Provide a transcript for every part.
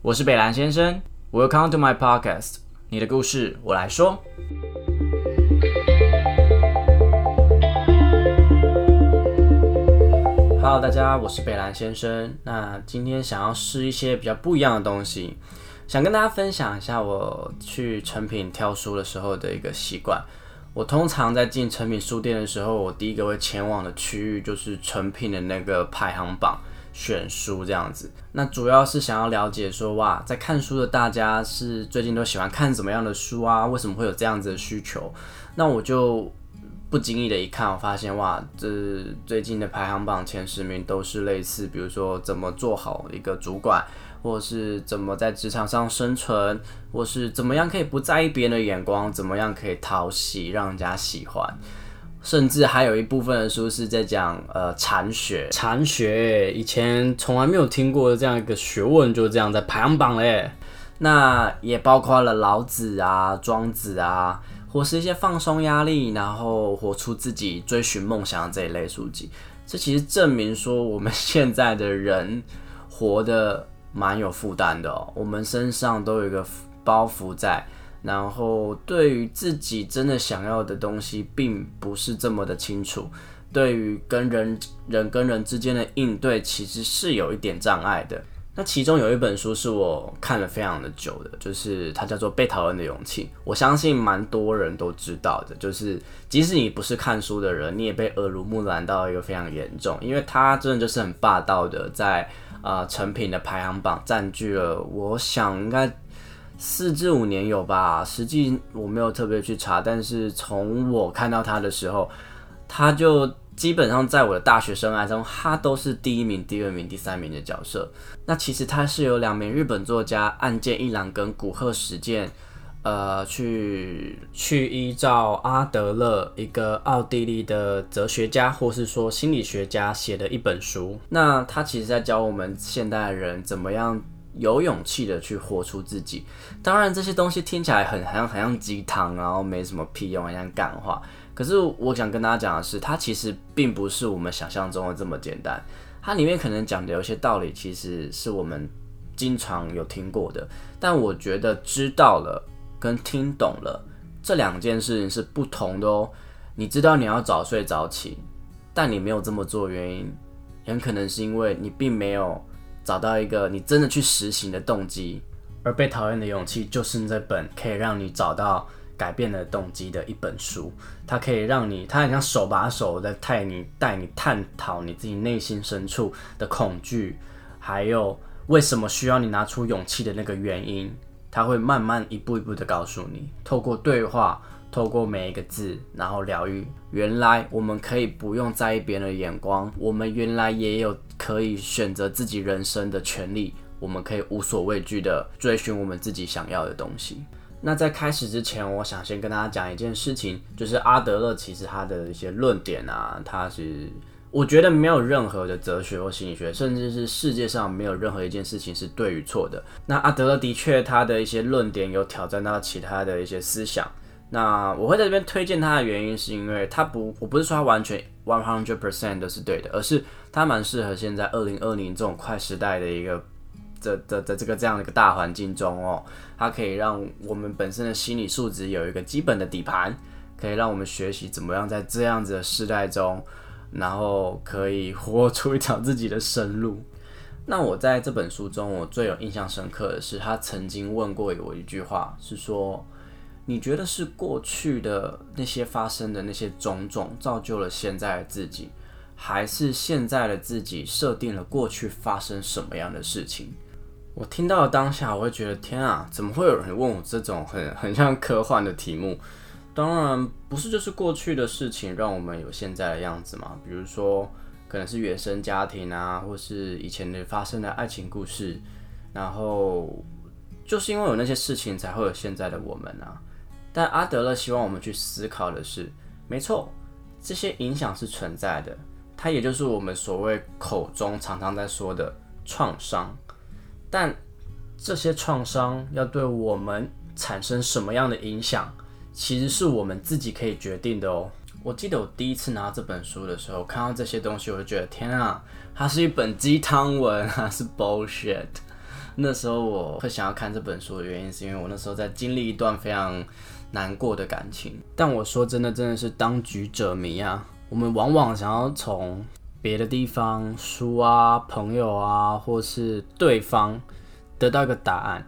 我是北兰先生，Welcome to my podcast，你的故事我来说。Hello，大家，我是北兰先生。那今天想要试一些比较不一样的东西，想跟大家分享一下我去成品挑书的时候的一个习惯。我通常在进成品书店的时候，我第一个会前往的区域就是成品的那个排行榜选书这样子。那主要是想要了解说，哇，在看书的大家是最近都喜欢看什么样的书啊？为什么会有这样子的需求？那我就不经意的一看，我发现哇，这最近的排行榜前十名都是类似，比如说怎么做好一个主管。或是怎么在职场上生存，或是怎么样可以不在意别人的眼光，怎么样可以讨喜，让人家喜欢，甚至还有一部分的书是在讲呃禅学。禅学以前从来没有听过的这样一个学问，就这样在排行榜嘞。那也包括了老子啊、庄子啊，或是一些放松压力，然后活出自己、追寻梦想的这一类书籍。这其实证明说，我们现在的人活得。蛮有负担的哦，我们身上都有一个包袱在，然后对于自己真的想要的东西，并不是这么的清楚。对于跟人人跟人之间的应对，其实是有一点障碍的。那其中有一本书是我看了非常的久的，就是它叫做《被讨厌的勇气》。我相信蛮多人都知道的，就是即使你不是看书的人，你也被耳濡目染到一个非常严重，因为它真的就是很霸道的在。啊，成品的排行榜占据了，我想应该四至五年有吧。实际我没有特别去查，但是从我看到他的时候，他就基本上在我的大学生涯中，他都是第一名、第二名、第三名的角色。那其实他是有两名日本作家岸见一郎跟古贺实践。呃，去去依照阿德勒一个奥地利的哲学家，或是说心理学家写的一本书。那他其实在教我们现代人怎么样有勇气的去活出自己。当然，这些东西听起来很很像很像鸡汤，然后没什么屁用，很像干话。可是我想跟大家讲的是，它其实并不是我们想象中的这么简单。它里面可能讲的有些道理，其实是我们经常有听过的，但我觉得知道了。跟听懂了这两件事情是不同的哦。你知道你要早睡早起，但你没有这么做，原因很可能是因为你并没有找到一个你真的去实行的动机。而被讨厌的勇气就是这本可以让你找到改变的动机的一本书。它可以让你，它很像手把手的带你带你探讨你自己内心深处的恐惧，还有为什么需要你拿出勇气的那个原因。它会慢慢一步一步的告诉你，透过对话，透过每一个字，然后疗愈。原来我们可以不用在意别人的眼光，我们原来也有可以选择自己人生的权利，我们可以无所畏惧的追寻我们自己想要的东西。那在开始之前，我想先跟大家讲一件事情，就是阿德勒其实他的一些论点啊，他是。我觉得没有任何的哲学或心理学，甚至是世界上没有任何一件事情是对与错的。那阿德勒的确他的一些论点有挑战到其他的一些思想。那我会在这边推荐他的原因，是因为他不，我不是说他完全 one hundred percent 都是对的，而是他蛮适合现在二零二零这种快时代的一个这这这个这样的一个大环境中哦，它可以让我们本身的心理素质有一个基本的底盘，可以让我们学习怎么样在这样子的时代中。然后可以活出一条自己的生路。那我在这本书中，我最有印象深刻的是，他曾经问过我一句话，是说：“你觉得是过去的那些发生的那些种种，造就了现在的自己，还是现在的自己设定了过去发生什么样的事情？”我听到当下，我会觉得天啊，怎么会有人问我这种很很像科幻的题目？当然不是，就是过去的事情让我们有现在的样子嘛。比如说，可能是原生家庭啊，或是以前的发生的爱情故事，然后就是因为有那些事情，才会有现在的我们啊。但阿德勒希望我们去思考的是，没错，这些影响是存在的，它也就是我们所谓口中常常在说的创伤。但这些创伤要对我们产生什么样的影响？其实是我们自己可以决定的哦。我记得我第一次拿到这本书的时候，看到这些东西，我就觉得天啊，它是一本鸡汤文，它是 bullshit。那时候我会想要看这本书的原因，是因为我那时候在经历一段非常难过的感情。但我说真的，真的是当局者迷啊！我们往往想要从别的地方、书啊、朋友啊，或是对方得到一个答案，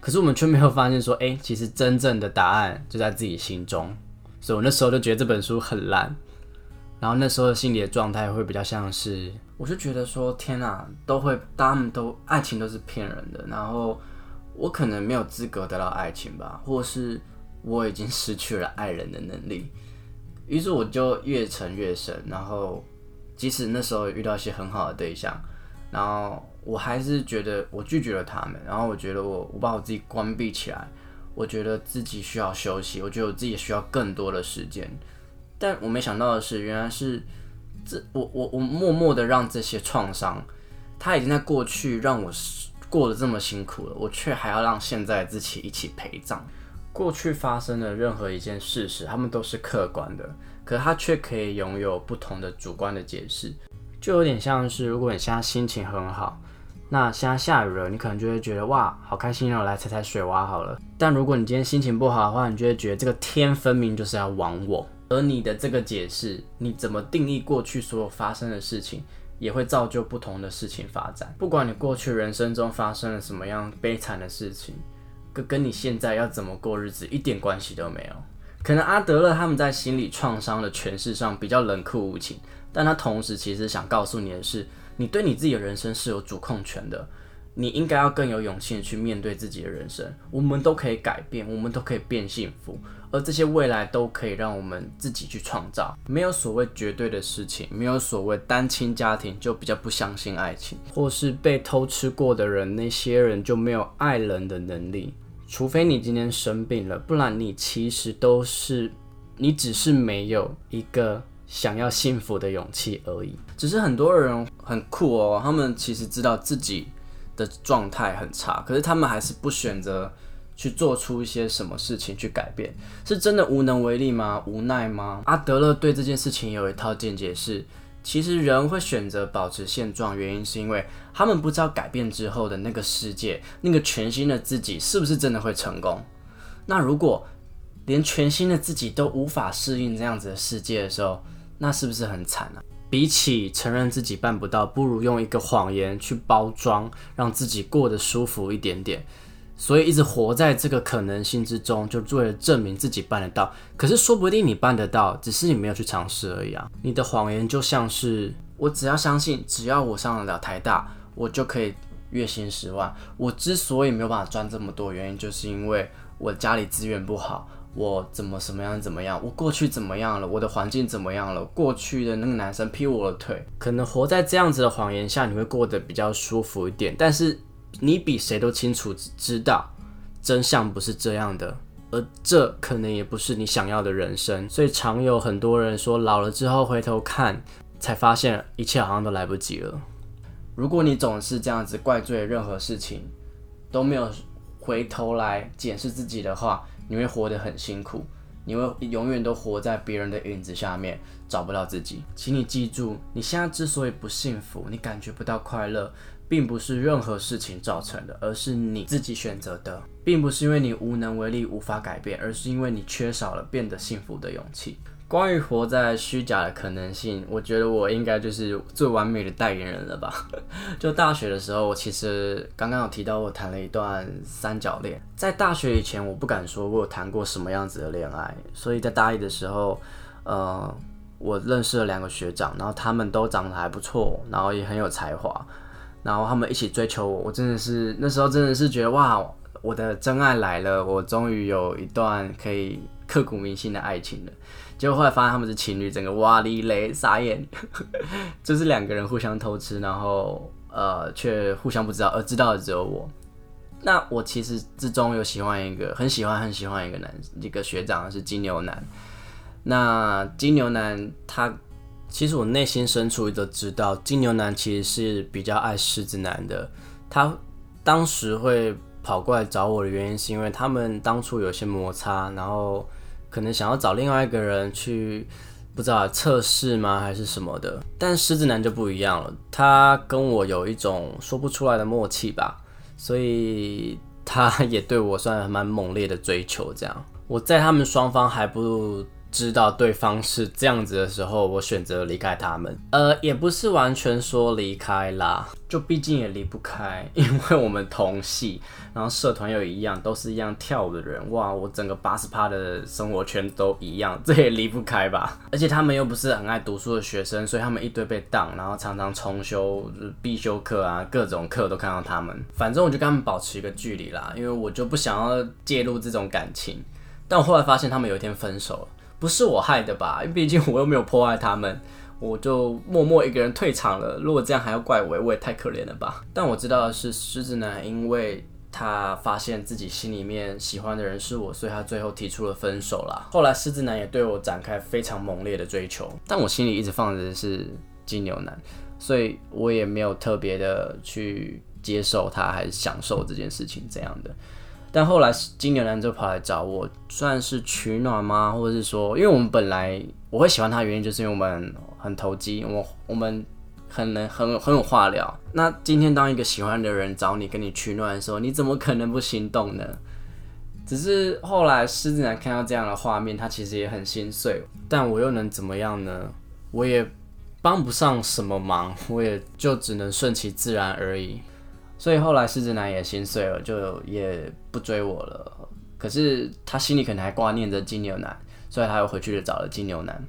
可是我们却没有发现说，哎，其实真正的答案就在自己心中。所以我那时候就觉得这本书很烂。然后那时候心里的状态会比较像是，我就觉得说天哪，都会，他们都爱情都是骗人的，然后我可能没有资格得到爱情吧，或是我已经失去了爱人的能力，于是我就越沉越深，然后即使那时候遇到一些很好的对象，然后我还是觉得我拒绝了他们，然后我觉得我我把我自己关闭起来，我觉得自己需要休息，我觉得我自己需要更多的时间。但我没想到的是，原来是这我我我默默的让这些创伤，他已经在过去让我过得这么辛苦了，我却还要让现在自己一起陪葬。过去发生的任何一件事实，他们都是客观的，可他却可以拥有不同的主观的解释，就有点像是如果你现在心情很好，那现在下雨了，你可能就会觉得哇好开心哦，来踩踩水洼好了。但如果你今天心情不好的话，你就会觉得这个天分明就是要亡我。而你的这个解释，你怎么定义过去所有发生的事情，也会造就不同的事情发展。不管你过去人生中发生了什么样悲惨的事情，跟跟你现在要怎么过日子一点关系都没有。可能阿德勒他们在心理创伤的诠释上比较冷酷无情，但他同时其实想告诉你的是，你对你自己的人生是有主控权的。你应该要更有勇气去面对自己的人生。我们都可以改变，我们都可以变幸福，而这些未来都可以让我们自己去创造。没有所谓绝对的事情，没有所谓单亲家庭就比较不相信爱情，或是被偷吃过的人，那些人就没有爱人的能力。除非你今天生病了，不然你其实都是，你只是没有一个想要幸福的勇气而已。只是很多人很酷哦，他们其实知道自己。的状态很差，可是他们还是不选择去做出一些什么事情去改变，是真的无能为力吗？无奈吗？阿德勒对这件事情有一套见解，是其实人会选择保持现状，原因是因为他们不知道改变之后的那个世界，那个全新的自己是不是真的会成功。那如果连全新的自己都无法适应这样子的世界的时候，那是不是很惨啊？比起承认自己办不到，不如用一个谎言去包装，让自己过得舒服一点点。所以一直活在这个可能性之中，就为了证明自己办得到。可是说不定你办得到，只是你没有去尝试而已啊！你的谎言就像是我只要相信，只要我上得了台大，我就可以月薪十万。我之所以没有办法赚这么多，原因就是因为我家里资源不好。我怎么什么样怎么样？我过去怎么样了？我的环境怎么样了？过去的那个男生劈我的腿，可能活在这样子的谎言下，你会过得比较舒服一点。但是你比谁都清楚知道，真相不是这样的，而这可能也不是你想要的人生。所以常有很多人说，老了之后回头看，才发现一切好像都来不及了。如果你总是这样子怪罪任何事情，都没有回头来检视自己的话，你会活得很辛苦，你会永远都活在别人的影子下面，找不到自己。请你记住，你现在之所以不幸福，你感觉不到快乐，并不是任何事情造成的，而是你自己选择的，并不是因为你无能为力、无法改变，而是因为你缺少了变得幸福的勇气。关于活在虚假的可能性，我觉得我应该就是最完美的代言人了吧。就大学的时候，我其实刚刚有提到我谈了一段三角恋。在大学以前，我不敢说我有谈过什么样子的恋爱，所以在大一的时候，呃，我认识了两个学长，然后他们都长得还不错，然后也很有才华，然后他们一起追求我，我真的是那时候真的是觉得哇，我的真爱来了，我终于有一段可以刻骨铭心的爱情了。结果后来发现他们是情侣，整个哇哩嘞傻眼，就是两个人互相偷吃，然后呃却互相不知道，而知道的只有我。那我其实之中有喜欢一个，很喜欢很喜欢一个男一个学长是金牛男。那金牛男他其实我内心深处都知道，金牛男其实是比较爱狮子男的。他当时会跑过来找我的原因，是因为他们当初有些摩擦，然后。可能想要找另外一个人去，不知道测试吗，还是什么的？但狮子男就不一样了，他跟我有一种说不出来的默契吧，所以他也对我算蛮猛烈的追求。这样，我在他们双方还不。知道对方是这样子的时候，我选择离开他们。呃，也不是完全说离开啦，就毕竟也离不开，因为我们同系，然后社团又一样，都是一样跳舞的人。哇，我整个八十趴的生活圈都一样，这也离不开吧？而且他们又不是很爱读书的学生，所以他们一堆被当，然后常常重修必修课啊，各种课都看到他们。反正我就跟他们保持一个距离啦，因为我就不想要介入这种感情。但我后来发现，他们有一天分手了。不是我害的吧？因为毕竟我又没有破坏他们，我就默默一个人退场了。如果这样还要怪我，我也太可怜了吧。但我知道的是，狮子男因为他发现自己心里面喜欢的人是我，所以他最后提出了分手啦。后来狮子男也对我展开非常猛烈的追求，但我心里一直放着是金牛男，所以我也没有特别的去接受他，还是享受这件事情这样的。但后来金牛男就跑来找我，算是取暖吗？或者是说，因为我们本来我会喜欢他的原因，就是因为我们很投机，我我们很能很很有话聊。那今天当一个喜欢的人找你跟你取暖的时候，你怎么可能不心动呢？只是后来狮子男看到这样的画面，他其实也很心碎。但我又能怎么样呢？我也帮不上什么忙，我也就只能顺其自然而已。所以后来狮子男也心碎了，就也不追我了。可是他心里可能还挂念着金牛男，所以他又回去找了金牛男。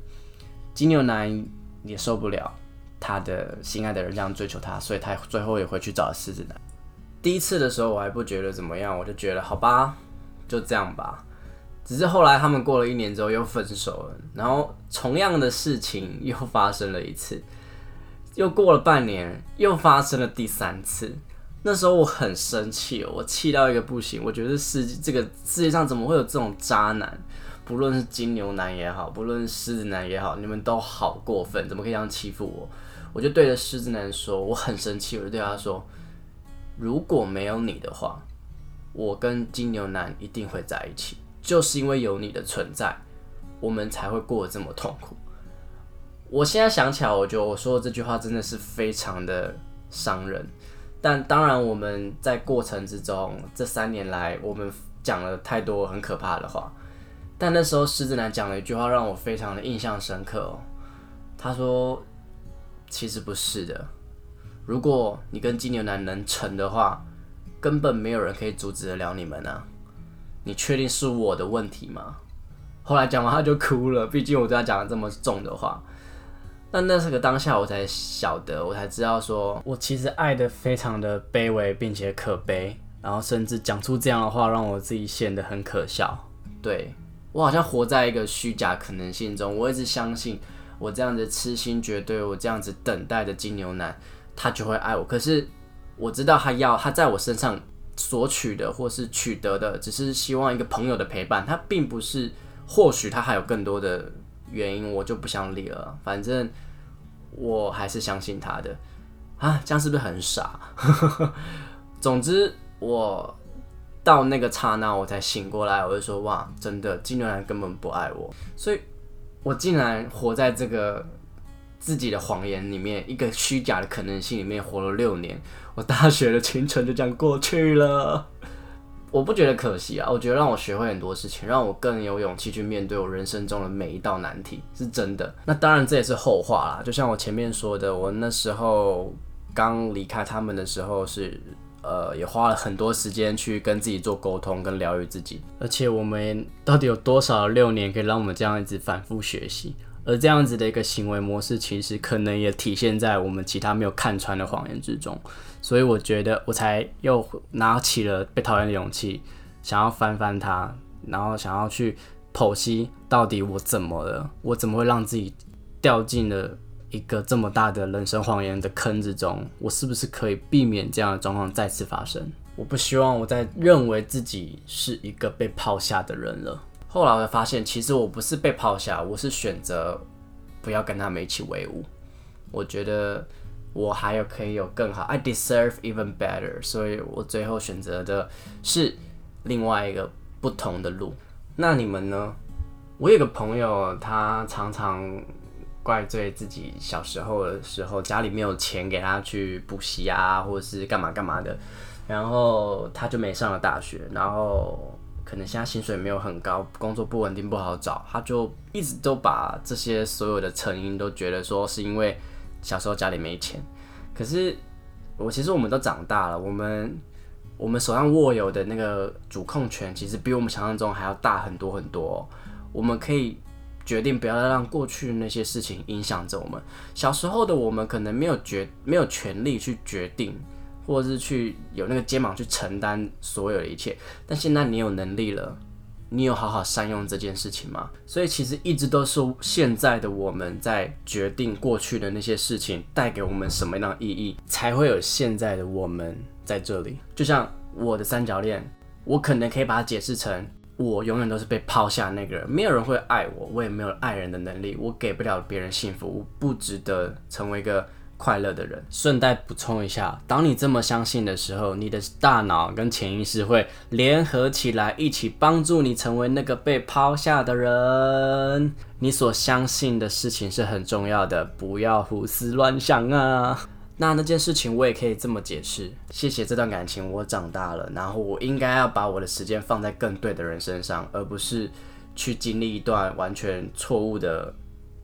金牛男也受不了他的心爱的人这样追求他，所以他最后也回去找了狮子男。第一次的时候我还不觉得怎么样，我就觉得好吧，就这样吧。只是后来他们过了一年之后又分手了，然后同样的事情又发生了一次，又过了半年又发生了第三次。那时候我很生气，我气到一个不行。我觉得世这个世界上怎么会有这种渣男？不论是金牛男也好，不论狮子男也好，你们都好过分，怎么可以这样欺负我？我就对着狮子男说，我很生气，我就对他说，如果没有你的话，我跟金牛男一定会在一起，就是因为有你的存在，我们才会过得这么痛苦。我现在想起来，我觉得我说的这句话真的是非常的伤人。但当然，我们在过程之中，这三年来，我们讲了太多很可怕的话。但那时候，狮子男讲了一句话，让我非常的印象深刻哦。他说：“其实不是的，如果你跟金牛男能成的话，根本没有人可以阻止得了你们啊！你确定是我的问题吗？”后来讲完，他就哭了。毕竟我对他讲了这么重的话。但那是个当下，我才晓得，我才知道，说我其实爱的非常的卑微，并且可悲，然后甚至讲出这样的话，让我自己显得很可笑。对我好像活在一个虚假可能性中，我一直相信我这样子痴心绝对，我这样子等待的金牛男，他就会爱我。可是我知道他要他在我身上索取的，或是取得的，只是希望一个朋友的陪伴，他并不是，或许他还有更多的。原因我就不想理了，反正我还是相信他的啊，这样是不是很傻？总之，我到那个刹那我才醒过来，我就说哇，真的金牛男根本不爱我，所以我竟然活在这个自己的谎言里面，一个虚假的可能性里面活了六年，我大学的青春就这样过去了。我不觉得可惜啊，我觉得让我学会很多事情，让我更有勇气去面对我人生中的每一道难题，是真的。那当然这也是后话啦，就像我前面说的，我那时候刚离开他们的时候，是呃也花了很多时间去跟自己做沟通跟疗愈自己，而且我们到底有多少六年可以让我们这样一直反复学习？而这样子的一个行为模式，其实可能也体现在我们其他没有看穿的谎言之中。所以我觉得，我才又拿起了被讨厌的勇气，想要翻翻它，然后想要去剖析到底我怎么了，我怎么会让自己掉进了一个这么大的人生谎言的坑之中？我是不是可以避免这样的状况再次发生？我不希望我再认为自己是一个被抛下的人了。后来我发现，其实我不是被抛下，我是选择不要跟他们一起为伍。我觉得我还有可以有更好，I deserve even better，所以我最后选择的是另外一个不同的路。那你们呢？我有个朋友，他常常怪罪自己小时候的时候家里没有钱给他去补习啊，或者是干嘛干嘛的。然后他就没上了大学，然后可能现在薪水没有很高，工作不稳定不好找，他就一直都把这些所有的成因都觉得说是因为小时候家里没钱。可是我其实我们都长大了，我们我们手上握有的那个主控权，其实比我们想象中还要大很多很多。我们可以决定不要再让过去那些事情影响着我们。小时候的我们可能没有决没有权利去决定。或者是去有那个肩膀去承担所有的一切，但现在你有能力了，你有好好善用这件事情吗？所以其实一直都是现在的我们在决定过去的那些事情带给我们什么样的意义，才会有现在的我们在这里。就像我的三角恋，我可能可以把它解释成我永远都是被抛下那个人，没有人会爱我，我也没有爱人的能力，我给不了别人幸福，我不值得成为一个。快乐的人。顺带补充一下，当你这么相信的时候，你的大脑跟潜意识会联合起来，一起帮助你成为那个被抛下的人。你所相信的事情是很重要的，不要胡思乱想啊。那那件事情我也可以这么解释：谢谢这段感情，我长大了，然后我应该要把我的时间放在更对的人身上，而不是去经历一段完全错误的。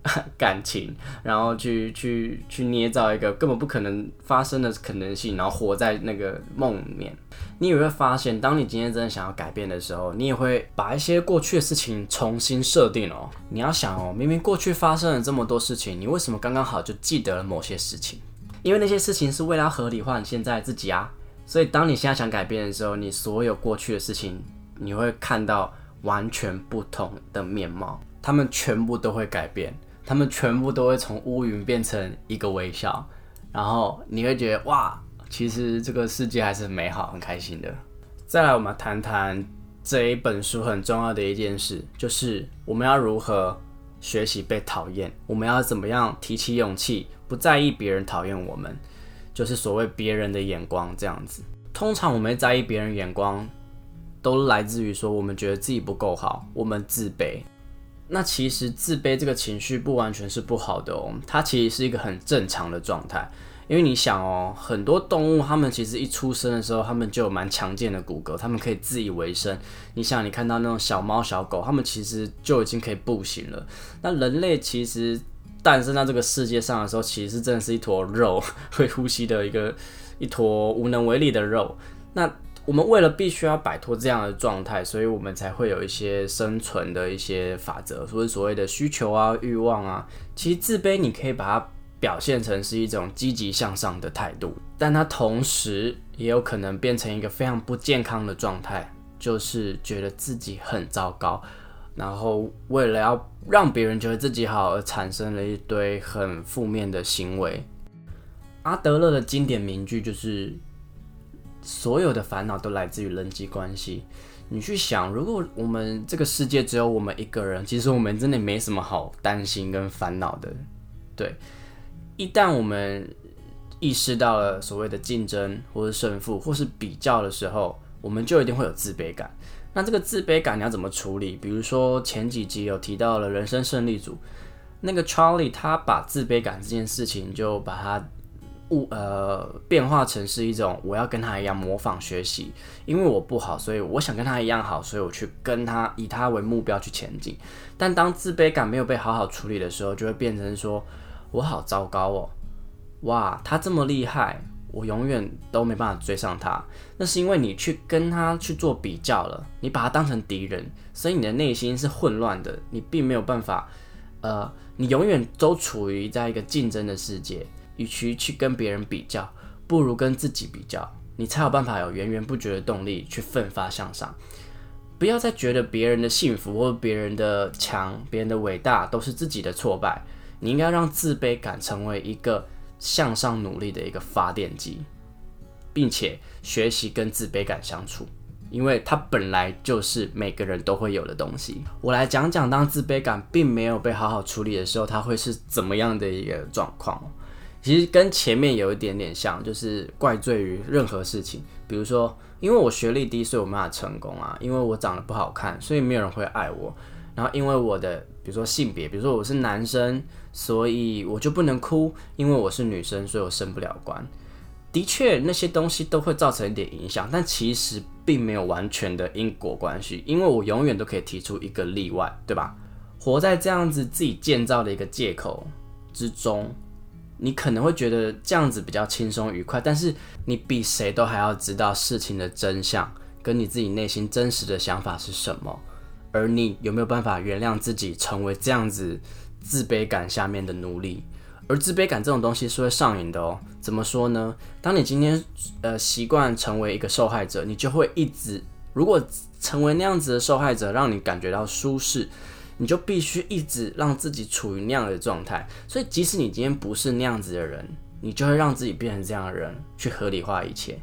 感情，然后去去去捏造一个根本不可能发生的可能性，然后活在那个梦里面。你也会发现，当你今天真的想要改变的时候，你也会把一些过去的事情重新设定哦。你要想哦，明明过去发生了这么多事情，你为什么刚刚好就记得了某些事情？因为那些事情是为了合理化你现在自己啊。所以当你现在想改变的时候，你所有过去的事情，你会看到完全不同的面貌，他们全部都会改变。他们全部都会从乌云变成一个微笑，然后你会觉得哇，其实这个世界还是很美好、很开心的。再来，我们谈谈这一本书很重要的一件事，就是我们要如何学习被讨厌，我们要怎么样提起勇气，不在意别人讨厌我们，就是所谓别人的眼光这样子。通常我们在意别人眼光，都来自于说我们觉得自己不够好，我们自卑。那其实自卑这个情绪不完全是不好的哦，它其实是一个很正常的状态。因为你想哦，很多动物它们其实一出生的时候，它们就有蛮强健的骨骼，它们可以自以为生。你想，你看到那种小猫小狗，它们其实就已经可以步行了。那人类其实诞生到这个世界上的时候，其实真的是一坨肉，会呼吸的一个一坨无能为力的肉。那我们为了必须要摆脱这样的状态，所以我们才会有一些生存的一些法则，所以所谓的需求啊、欲望啊。其实自卑，你可以把它表现成是一种积极向上的态度，但它同时也有可能变成一个非常不健康的状态，就是觉得自己很糟糕，然后为了要让别人觉得自己好而产生了一堆很负面的行为。阿德勒的经典名句就是。所有的烦恼都来自于人际关系。你去想，如果我们这个世界只有我们一个人，其实我们真的没什么好担心跟烦恼的。对，一旦我们意识到了所谓的竞争或是胜负或是比较的时候，我们就一定会有自卑感。那这个自卑感你要怎么处理？比如说前几集有提到了人生胜利组，那个 Charlie 他把自卑感这件事情就把它。物呃变化成是一种，我要跟他一样模仿学习，因为我不好，所以我想跟他一样好，所以我去跟他以他为目标去前进。但当自卑感没有被好好处理的时候，就会变成说我好糟糕哦，哇，他这么厉害，我永远都没办法追上他。那是因为你去跟他去做比较了，你把他当成敌人，所以你的内心是混乱的，你并没有办法，呃，你永远都处于在一个竞争的世界。与其去跟别人比较，不如跟自己比较，你才有办法有源源不绝的动力去奋发向上。不要再觉得别人的幸福或别人的强、别人的伟大都是自己的挫败。你应该让自卑感成为一个向上努力的一个发电机，并且学习跟自卑感相处，因为它本来就是每个人都会有的东西。我来讲讲，当自卑感并没有被好好处理的时候，它会是怎么样的一个状况。其实跟前面有一点点像，就是怪罪于任何事情，比如说，因为我学历低，所以我没法成功啊；因为我长得不好看，所以没有人会爱我；然后因为我的，比如说性别，比如说我是男生，所以我就不能哭；因为我是女生，所以我升不了官。的确那些东西都会造成一点影响，但其实并没有完全的因果关系，因为我永远都可以提出一个例外，对吧？活在这样子自己建造的一个借口之中，你可能会觉得这样子比较轻松愉快，但是你比谁都还要知道事情的真相，跟你自己内心真实的想法是什么，而你有没有办法原谅自己成为这样子自卑感下面的奴隶？而自卑感这种东西是会上瘾的哦。怎么说呢？当你今天呃习惯成为一个受害者，你就会一直如果成为那样子的受害者，让你感觉到舒适，你就必须一直让自己处于那样的状态。所以，即使你今天不是那样子的人，你就会让自己变成这样的人，去合理化一切。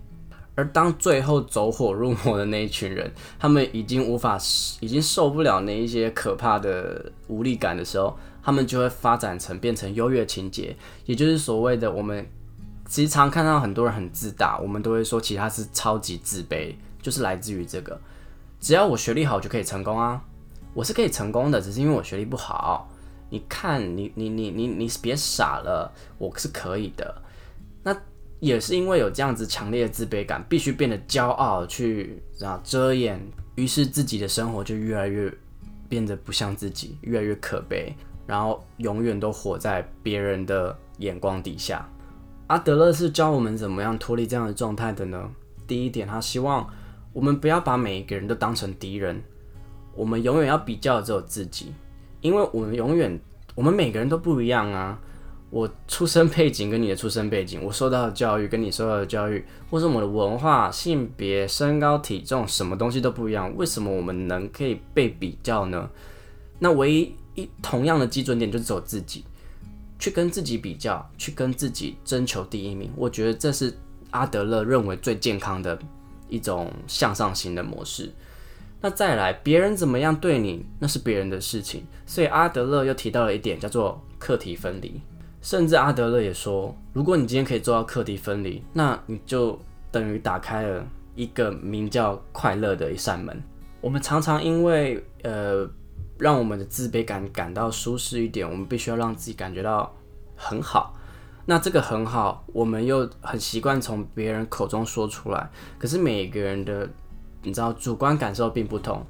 而当最后走火入魔的那一群人，他们已经无法，已经受不了那一些可怕的无力感的时候。他们就会发展成变成优越情节，也就是所谓的我们其实常看到很多人很自大，我们都会说其他是超级自卑，就是来自于这个。只要我学历好就可以成功啊，我是可以成功的，只是因为我学历不好。你看你你你你你别傻了，我是可以的。那也是因为有这样子强烈的自卑感，必须变得骄傲去啊遮掩，于是自己的生活就越来越变得不像自己，越来越可悲。然后永远都活在别人的眼光底下。阿德勒是教我们怎么样脱离这样的状态的呢？第一点，他希望我们不要把每一个人都当成敌人，我们永远要比较只有自己，因为我们永远，我们每个人都不一样啊。我出生背景跟你的出生背景，我受到的教育跟你受到的教育，或是我们的文化、性别、身高、体重，什么东西都不一样。为什么我们能可以被比较呢？那唯一。一同样的基准点就是走自己，去跟自己比较，去跟自己征求第一名。我觉得这是阿德勒认为最健康的一种向上型的模式。那再来，别人怎么样对你，那是别人的事情。所以阿德勒又提到了一点，叫做课题分离。甚至阿德勒也说，如果你今天可以做到课题分离，那你就等于打开了一个名叫快乐的一扇门。我们常常因为呃。让我们的自卑感感到舒适一点，我们必须要让自己感觉到很好。那这个很好，我们又很习惯从别人口中说出来。可是每个人的，你知道，主观感受并不同。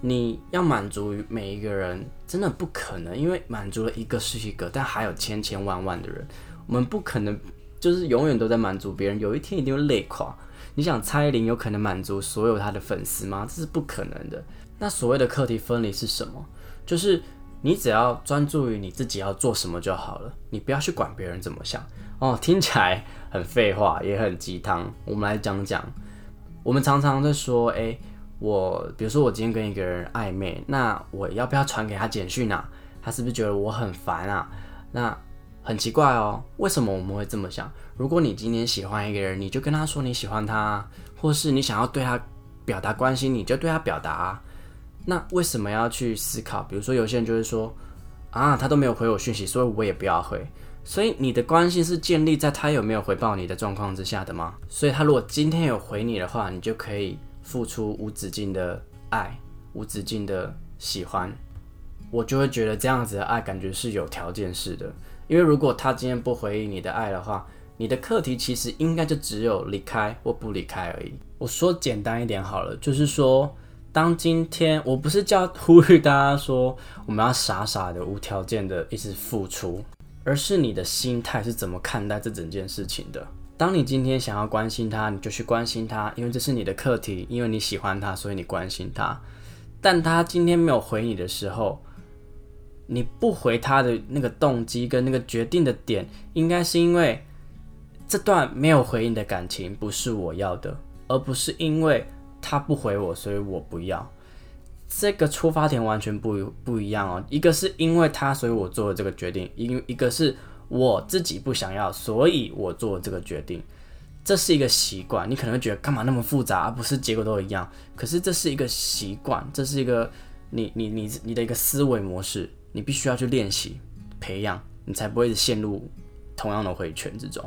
你要满足于每一个人，真的不可能，因为满足了一个是一个，但还有千千万万的人，我们不可能就是永远都在满足别人，有一天一定会累垮。你想蔡依林有可能满足所有她的粉丝吗？这是不可能的。那所谓的课题分离是什么？就是你只要专注于你自己要做什么就好了，你不要去管别人怎么想哦。听起来很废话，也很鸡汤。我们来讲讲，我们常常在说，诶，我比如说我今天跟一个人暧昧，那我要不要传给他简讯啊？他是不是觉得我很烦啊？那很奇怪哦，为什么我们会这么想？如果你今天喜欢一个人，你就跟他说你喜欢他，或是你想要对他表达关心，你就对他表达啊。那为什么要去思考？比如说，有些人就会说，啊，他都没有回我讯息，所以我也不要回。所以你的关系是建立在他有没有回报你的状况之下的吗？所以他如果今天有回你的话，你就可以付出无止境的爱，无止境的喜欢。我就会觉得这样子的爱感觉是有条件式的。因为如果他今天不回应你的爱的话，你的课题其实应该就只有离开或不离开而已。我说简单一点好了，就是说。当今天我不是叫呼吁大家说我们要傻傻的无条件的一直付出，而是你的心态是怎么看待这整件事情的。当你今天想要关心他，你就去关心他，因为这是你的课题，因为你喜欢他，所以你关心他。但他今天没有回你的时候，你不回他的那个动机跟那个决定的点，应该是因为这段没有回应的感情不是我要的，而不是因为。他不回我，所以我不要。这个出发点完全不不一样哦。一个是因为他，所以我做了这个决定；一一个是我自己不想要，所以我做了这个决定。这是一个习惯，你可能会觉得干嘛那么复杂，而不是结果都一样。可是这是一个习惯，这是一个你你你你的一个思维模式，你必须要去练习培养，你才不会陷入同样的回圈之中。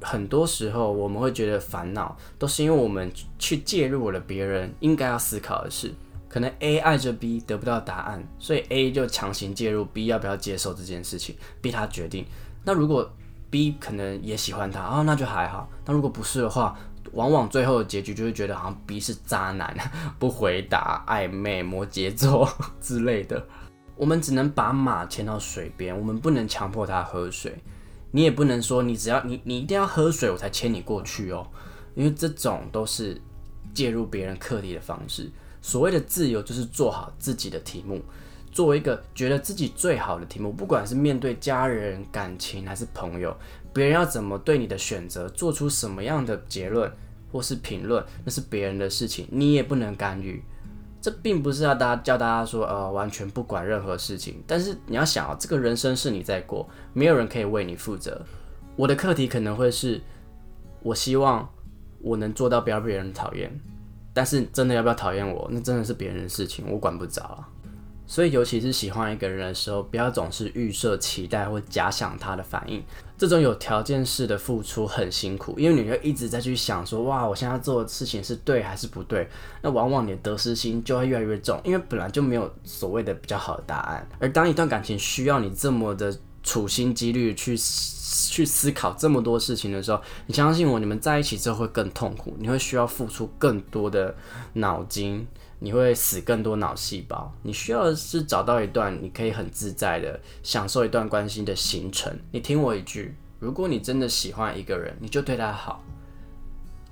很多时候我们会觉得烦恼，都是因为我们去介入了别人应该要思考的事。可能 A 爱着 B 得不到答案，所以 A 就强行介入 B 要不要接受这件事情，逼他决定。那如果 B 可能也喜欢他，哦，那就还好。但如果不是的话，往往最后的结局就会觉得好像 B 是渣男，不回答、暧昧、摩羯座 之类的。我们只能把马牵到水边，我们不能强迫他喝水。你也不能说你只要你你一定要喝水我才牵你过去哦，因为这种都是介入别人课题的方式。所谓的自由就是做好自己的题目，作为一个觉得自己最好的题目，不管是面对家人、感情还是朋友，别人要怎么对你的选择做出什么样的结论或是评论，那是别人的事情，你也不能干预。这并不是要大家教大家说，呃，完全不管任何事情。但是你要想啊，这个人生是你在过，没有人可以为你负责。我的课题可能会是，我希望我能做到不要被人讨厌。但是真的要不要讨厌我，那真的是别人的事情，我管不着。所以，尤其是喜欢一个人的时候，不要总是预设期待或假想他的反应。这种有条件式的付出很辛苦，因为你会一直在去想说，哇，我现在做的事情是对还是不对？那往往你的得失心就会越来越重，因为本来就没有所谓的比较好的答案。而当一段感情需要你这么的处心积虑去去思考这么多事情的时候，你相信我，你们在一起之后会更痛苦，你会需要付出更多的脑筋。你会死更多脑细胞。你需要的是找到一段你可以很自在的享受一段关系的行程。你听我一句，如果你真的喜欢一个人，你就对他好。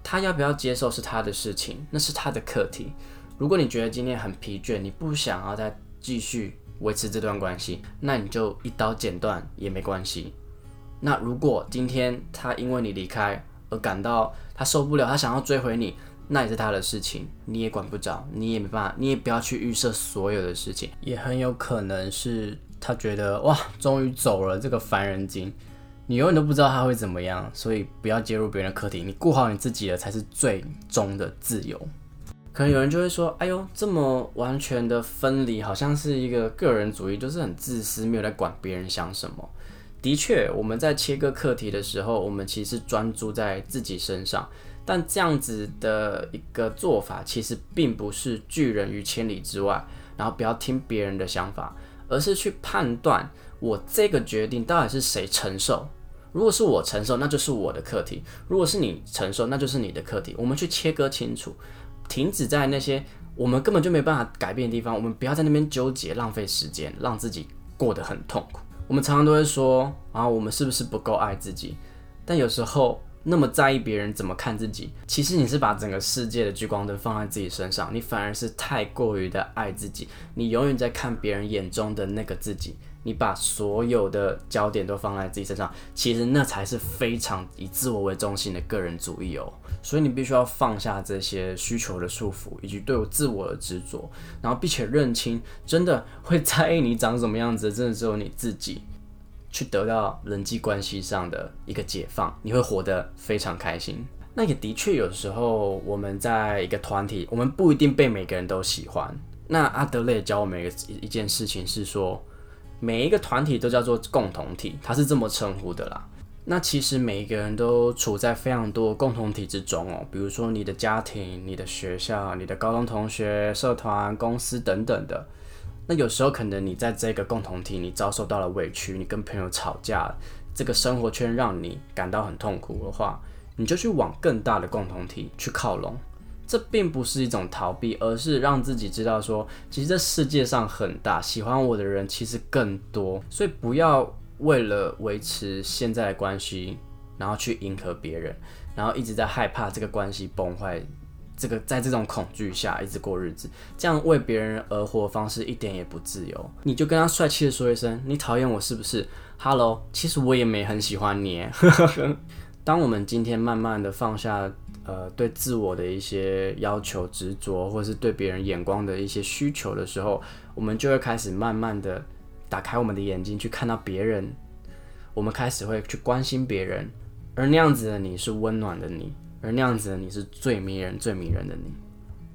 他要不要接受是他的事情，那是他的课题。如果你觉得今天很疲倦，你不想要再继续维持这段关系，那你就一刀剪断也没关系。那如果今天他因为你离开而感到他受不了，他想要追回你。那也是他的事情，你也管不着，你也没办法，你也不要去预设所有的事情，也很有可能是他觉得哇，终于走了这个烦人精，你永远都不知道他会怎么样，所以不要介入别人的课题，你顾好你自己的才是最终的自由。可能有人就会说，哎呦，这么完全的分离，好像是一个个人主义，就是很自私，没有在管别人想什么。的确，我们在切割课题的时候，我们其实专注在自己身上。但这样子的一个做法，其实并不是拒人于千里之外，然后不要听别人的想法，而是去判断我这个决定到底是谁承受。如果是我承受，那就是我的课题；如果是你承受，那就是你的课题。我们去切割清楚，停止在那些我们根本就没办法改变的地方，我们不要在那边纠结，浪费时间，让自己过得很痛苦。我们常常都会说啊，我们是不是不够爱自己？但有时候。那么在意别人怎么看自己，其实你是把整个世界的聚光灯放在自己身上，你反而是太过于的爱自己，你永远在看别人眼中的那个自己，你把所有的焦点都放在自己身上，其实那才是非常以自我为中心的个人主义哦。所以你必须要放下这些需求的束缚，以及对我自我的执着，然后并且认清，真的会在意你长什么样子，真的只有你自己。去得到人际关系上的一个解放，你会活得非常开心。那也的确，有时候我们在一个团体，我们不一定被每个人都喜欢。那阿德勒教我们一一件事情是说，每一个团体都叫做共同体，他是这么称呼的啦。那其实每一个人都处在非常多共同体之中哦，比如说你的家庭、你的学校、你的高中同学、社团、公司等等的。那有时候可能你在这个共同体，你遭受到了委屈，你跟朋友吵架，这个生活圈让你感到很痛苦的话，你就去往更大的共同体去靠拢。这并不是一种逃避，而是让自己知道说，其实这世界上很大，喜欢我的人其实更多。所以不要为了维持现在的关系，然后去迎合别人，然后一直在害怕这个关系崩坏。这个在这种恐惧下一直过日子，这样为别人而活的方式一点也不自由。你就跟他帅气的说一声：“你讨厌我是不是？”Hello，其实我也没很喜欢你。当我们今天慢慢的放下呃对自我的一些要求执着，或是对别人眼光的一些需求的时候，我们就会开始慢慢的打开我们的眼睛去看到别人。我们开始会去关心别人，而那样子的你是温暖的你。而那样子的你是最迷人、最迷人的你。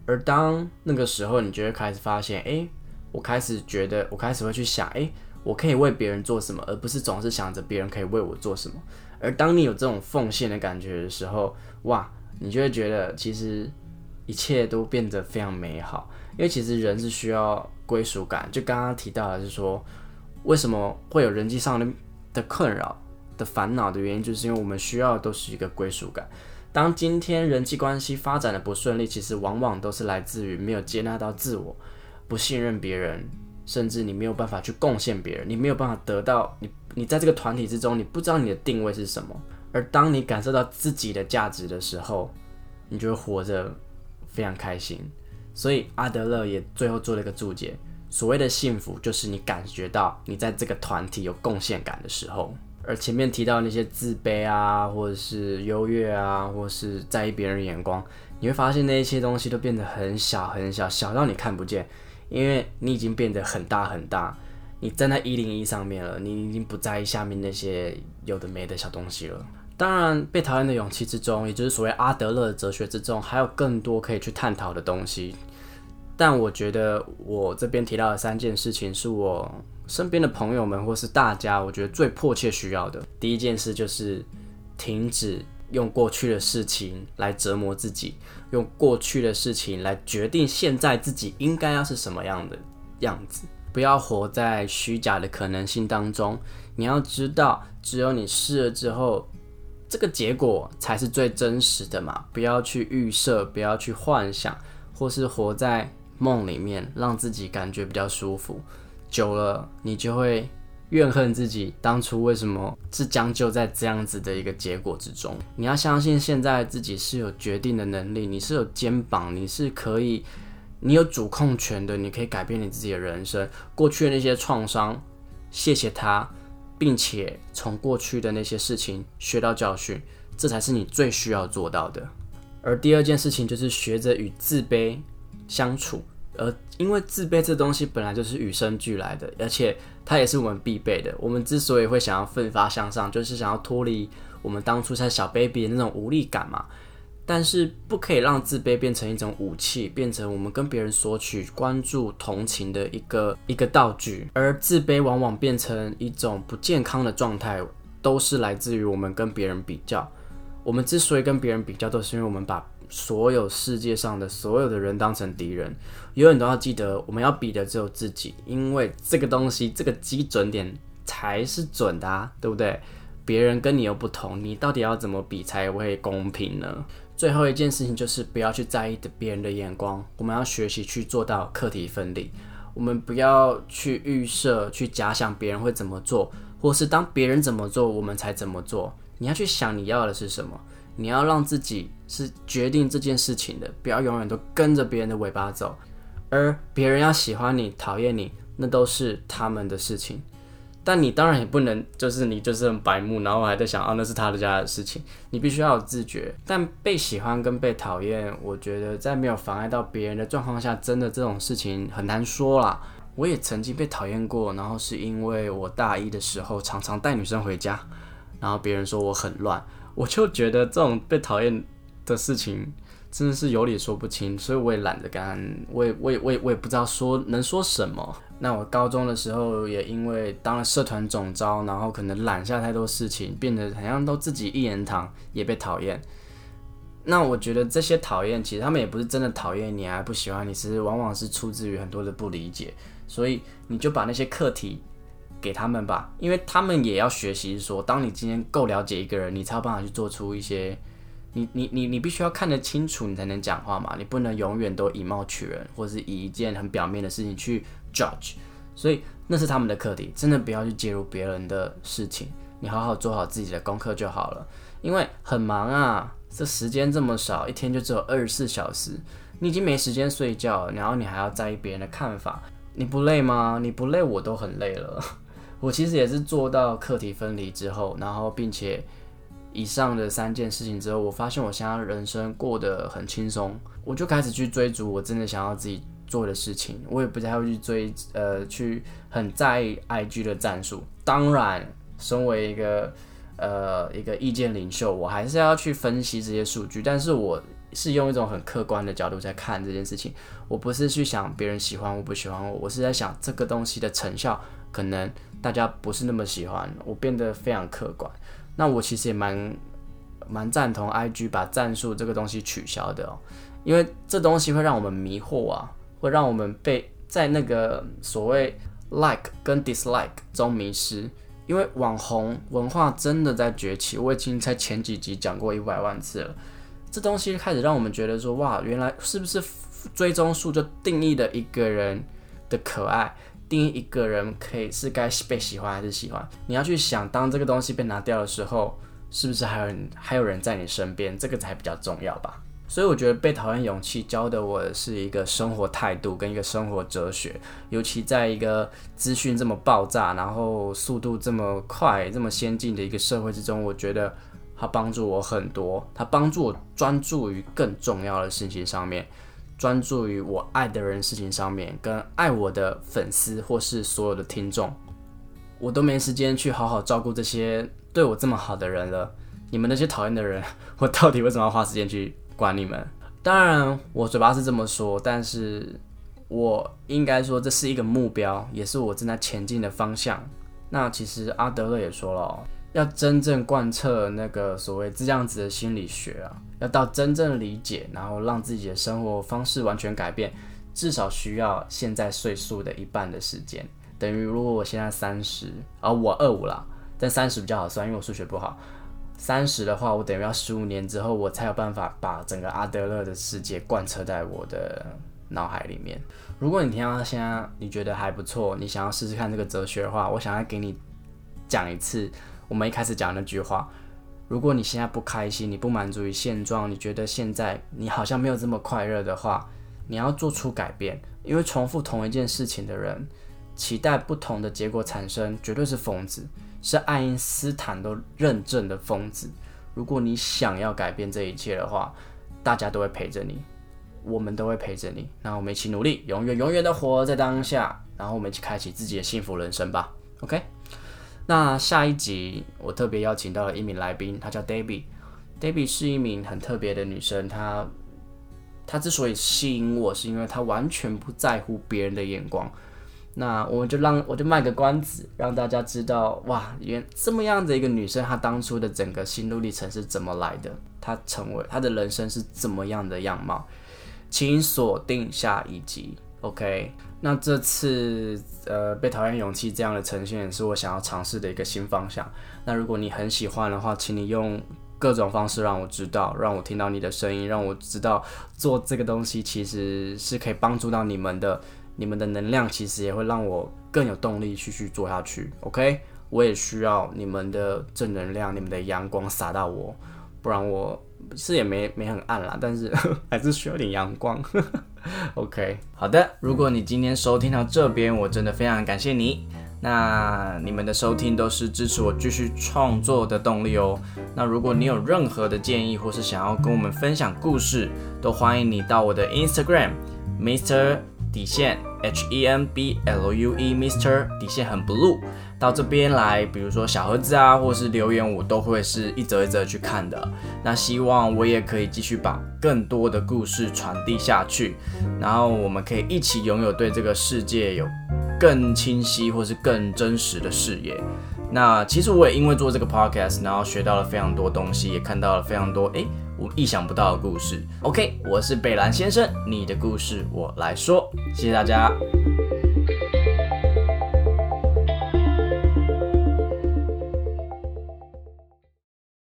而当那个时候，你就会开始发现，哎，我开始觉得，我开始会去想，哎，我可以为别人做什么，而不是总是想着别人可以为我做什么。而当你有这种奉献的感觉的时候，哇，你就会觉得其实一切都变得非常美好。因为其实人是需要归属感，就刚刚提到的是说，为什么会有人际上的的困扰？的烦恼的原因，就是因为我们需要的都是一个归属感。当今天人际关系发展的不顺利，其实往往都是来自于没有接纳到自我，不信任别人，甚至你没有办法去贡献别人，你没有办法得到你，你在这个团体之中，你不知道你的定位是什么。而当你感受到自己的价值的时候，你就会活着非常开心。所以阿德勒也最后做了一个注解：所谓的幸福，就是你感觉到你在这个团体有贡献感的时候。而前面提到那些自卑啊，或者是优越啊，或是在意别人眼光，你会发现那一些东西都变得很小很小，小到你看不见，因为你已经变得很大很大，你站在一零一上面了，你已经不在意下面那些有的没的小东西了。当然，被讨厌的勇气之中，也就是所谓阿德勒的哲学之中，还有更多可以去探讨的东西。但我觉得我这边提到的三件事情，是我身边的朋友们或是大家，我觉得最迫切需要的。第一件事就是停止用过去的事情来折磨自己，用过去的事情来决定现在自己应该要是什么样的样子，不要活在虚假的可能性当中。你要知道，只有你试了之后。这个结果才是最真实的嘛！不要去预设，不要去幻想，或是活在梦里面，让自己感觉比较舒服。久了，你就会怨恨自己当初为什么是将就在这样子的一个结果之中。你要相信，现在自己是有决定的能力，你是有肩膀，你是可以，你有主控权的，你可以改变你自己的人生。过去的那些创伤，谢谢他。并且从过去的那些事情学到教训，这才是你最需要做到的。而第二件事情就是学着与自卑相处，而因为自卑这东西本来就是与生俱来的，而且它也是我们必备的。我们之所以会想要奋发向上，就是想要脱离我们当初在小 baby 的那种无力感嘛。但是不可以让自卑变成一种武器，变成我们跟别人索取关注、同情的一个一个道具。而自卑往往变成一种不健康的状态，都是来自于我们跟别人比较。我们之所以跟别人比较，都是因为我们把所有世界上的所有的人当成敌人。永远都要记得，我们要比的只有自己，因为这个东西，这个基准点才是准的，啊，对不对？别人跟你又不同，你到底要怎么比才会公平呢？最后一件事情就是不要去在意别人的眼光，我们要学习去做到课题分离。我们不要去预设、去假想别人会怎么做，或是当别人怎么做，我们才怎么做。你要去想你要的是什么，你要让自己是决定这件事情的，不要永远都跟着别人的尾巴走。而别人要喜欢你、讨厌你，那都是他们的事情。但你当然也不能，就是你就是很白目，然后还在想，啊，那是他的家的事情。你必须要有自觉。但被喜欢跟被讨厌，我觉得在没有妨碍到别人的状况下，真的这种事情很难说啦。我也曾经被讨厌过，然后是因为我大一的时候常常带女生回家，然后别人说我很乱，我就觉得这种被讨厌的事情真的是有理说不清，所以我也懒得干，我也我也我也我也不知道说能说什么。那我高中的时候也因为当了社团总招，然后可能揽下太多事情，变得好像都自己一言堂，也被讨厌。那我觉得这些讨厌，其实他们也不是真的讨厌你，还不喜欢你，其实往往是出自于很多的不理解。所以你就把那些课题给他们吧，因为他们也要学习说，当你今天够了解一个人，你才有办法去做出一些。你你你你必须要看得清楚，你才能讲话嘛。你不能永远都以貌取人，或是以一件很表面的事情去 judge。所以那是他们的课题，真的不要去介入别人的事情。你好好做好自己的功课就好了。因为很忙啊，这时间这么少，一天就只有二十四小时，你已经没时间睡觉，然后你还要在意别人的看法，你不累吗？你不累，我都很累了。我其实也是做到课题分离之后，然后并且。以上的三件事情之后，我发现我现在人生过得很轻松，我就开始去追逐我真的想要自己做的事情。我也不太会去追，呃，去很在意 IG 的战术。当然，身为一个呃一个意见领袖，我还是要去分析这些数据。但是我是用一种很客观的角度在看这件事情。我不是去想别人喜欢我不喜欢我，我是在想这个东西的成效，可能大家不是那么喜欢。我变得非常客观。那我其实也蛮蛮赞同 IG 把战术这个东西取消的哦，因为这东西会让我们迷惑啊，会让我们被在那个所谓 like 跟 dislike 中迷失。因为网红文化真的在崛起，我已经在前几集讲过一百万次了。这东西开始让我们觉得说，哇，原来是不是追踪数就定义了一个人的可爱，定义一个人可以是该被喜欢还是喜欢？你要去想，当这个东西被拿掉的时候，是不是还有还有人在你身边？这个才比较重要吧。所以我觉得被讨厌勇气教的我是一个生活态度跟一个生活哲学，尤其在一个资讯这么爆炸，然后速度这么快、这么先进的一个社会之中，我觉得它帮助我很多。它帮助我专注于更重要的事情上面，专注于我爱的人事情上面，跟爱我的粉丝或是所有的听众，我都没时间去好好照顾这些对我这么好的人了。你们那些讨厌的人，我到底为什么要花时间去？管你们，当然我嘴巴是这么说，但是我应该说这是一个目标，也是我正在前进的方向。那其实阿德勒也说了，要真正贯彻那个所谓这样子的心理学啊，要到真正理解，然后让自己的生活方式完全改变，至少需要现在岁数的一半的时间。等于如果我现在三十，而我二五了，但三十比较好算，因为我数学不好。三十的话，我等于要十五年之后，我才有办法把整个阿德勒的世界贯彻在我的脑海里面。如果你听到现在你觉得还不错，你想要试试看这个哲学的话，我想要给你讲一次我们一开始讲那句话：如果你现在不开心，你不满足于现状，你觉得现在你好像没有这么快乐的话，你要做出改变。因为重复同一件事情的人，期待不同的结果产生，绝对是疯子。是爱因斯坦都认证的疯子。如果你想要改变这一切的话，大家都会陪着你，我们都会陪着你。那我们一起努力，永远永远的活在当下，然后我们一起开启自己的幸福人生吧。OK，那下一集我特别邀请到了一名来宾，她叫 Debbie。Debbie 是一名很特别的女生，她她之所以吸引我，是因为她完全不在乎别人的眼光。那我们就让我就卖个关子，让大家知道哇，原这么样的一个女生，她当初的整个心路历程是怎么来的？她成为她的人生是怎么样的样貌？请锁定下一集，OK？那这次呃被讨厌勇气这样的呈现，是我想要尝试的一个新方向。那如果你很喜欢的话，请你用各种方式让我知道，让我听到你的声音，让我知道做这个东西其实是可以帮助到你们的。你们的能量其实也会让我更有动力继续做下去。OK，我也需要你们的正能量，你们的阳光洒到我，不然我是也没没很暗啦，但是 还是需要点阳光。OK，好的，如果你今天收听到这边，我真的非常感谢你。那你们的收听都是支持我继续创作的动力哦。那如果你有任何的建议，或是想要跟我们分享故事，都欢迎你到我的 Instagram Mr。底线 H E N B L U E Mister 底线很 blue 到这边来，比如说小盒子啊，或是留言，我都会是一则一则去看的。那希望我也可以继续把更多的故事传递下去，然后我们可以一起拥有对这个世界有更清晰或是更真实的视野。那其实我也因为做这个 podcast，然后学到了非常多东西，也看到了非常多诶。我意想不到的故事。OK，我是北兰先生，你的故事我来说。谢谢大家。